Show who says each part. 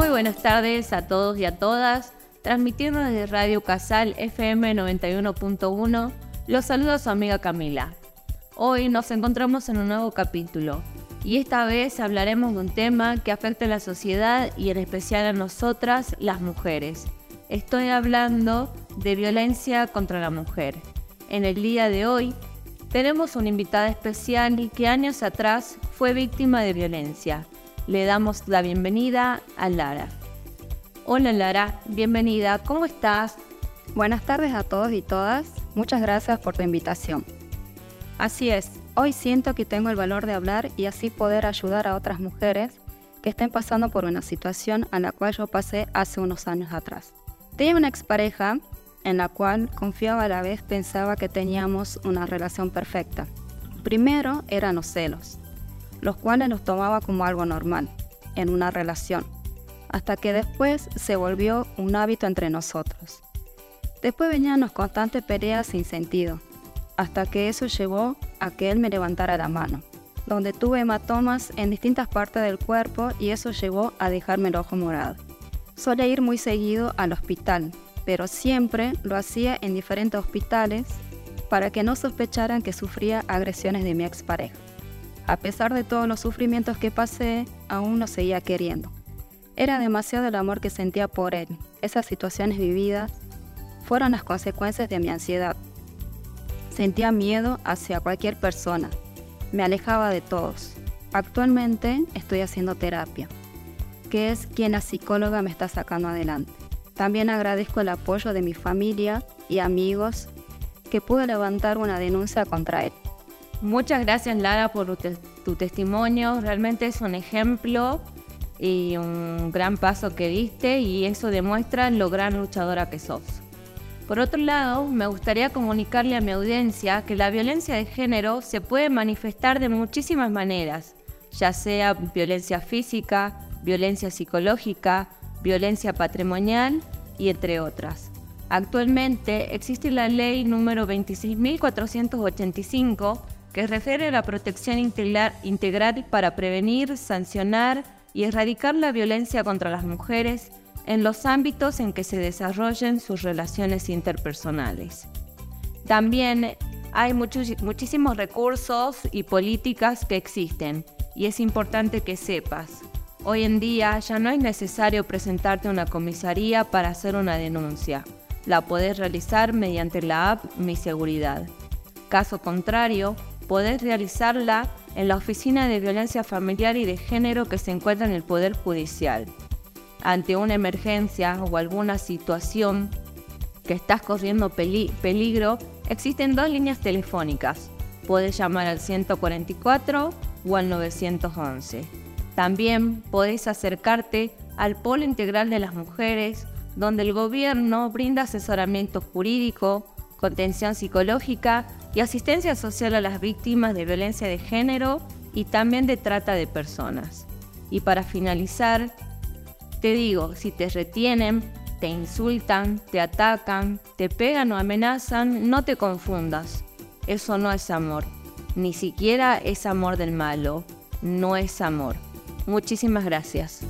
Speaker 1: Muy buenas tardes a todos y a todas. Transmitiendo desde Radio Casal FM 91.1, los saluda su amiga Camila. Hoy nos encontramos en un nuevo capítulo y esta vez hablaremos de un tema que afecta a la sociedad y en especial a nosotras, las mujeres. Estoy hablando de violencia contra la mujer. En el día de hoy tenemos una invitada especial que años atrás fue víctima de violencia. Le damos la bienvenida a Lara. Hola Lara, bienvenida, ¿cómo estás?
Speaker 2: Buenas tardes a todos y todas, muchas gracias por tu invitación. Así es, hoy siento que tengo el valor de hablar y así poder ayudar a otras mujeres que estén pasando por una situación a la cual yo pasé hace unos años atrás. Tenía una expareja en la cual confiaba a la vez pensaba que teníamos una relación perfecta. Primero eran los celos, los cuales los tomaba como algo normal en una relación, hasta que después se volvió un hábito entre nosotros. Después venían las constantes peleas sin sentido, hasta que eso llevó a que él me levantara la mano, donde tuve hematomas en distintas partes del cuerpo y eso llevó a dejarme el ojo morado. Solía ir muy seguido al hospital, pero siempre lo hacía en diferentes hospitales para que no sospecharan que sufría agresiones de mi expareja. A pesar de todos los sufrimientos que pasé, aún lo seguía queriendo. Era demasiado el amor que sentía por él. Esas situaciones vividas fueron las consecuencias de mi ansiedad, Sentía miedo hacia cualquier persona. Me alejaba de todos. Actualmente estoy haciendo terapia, que es quien la psicóloga me está sacando adelante. También agradezco el apoyo de mi familia y amigos que pude levantar una denuncia contra él.
Speaker 1: Muchas gracias Lara por tu, testimonio. Realmente es un ejemplo y un gran paso que diste y eso demuestra lo gran luchadora que sos. Por otro lado, me gustaría comunicarle a mi audiencia que la violencia de género se puede manifestar de muchísimas maneras, ya sea violencia física, violencia psicológica, violencia patrimonial y entre otras. Actualmente existe la ley número 26.485 que refiere a la protección integral, para prevenir, sancionar y erradicar la violencia contra las mujeres en los ámbitos en que se desarrollen sus relaciones interpersonales. También hay muchos, muchísimos recursos y políticas que existen y es importante que sepas. Hoy en día ya no es necesario presentarte a una comisaría para hacer una denuncia. La podés realizar mediante la app Mi Seguridad. Caso contrario, podés realizarla en la Oficina de Violencia Familiar y de Género que se encuentra en el Poder Judicial ante una emergencia o alguna situación que estás corriendo peligro, existen dos líneas telefónicas. Puedes llamar al 144 o al 911. También podés acercarte al Polo Integral de las Mujeres, donde el gobierno brinda asesoramiento jurídico, contención psicológica y asistencia social a las víctimas de violencia de género y también de trata de personas. Y para finalizar, te digo, si te retienen, te insultan, te atacan, te pegan o amenazan, no te confundas. Eso no es amor. Ni siquiera es amor del malo. No es amor. Muchísimas gracias.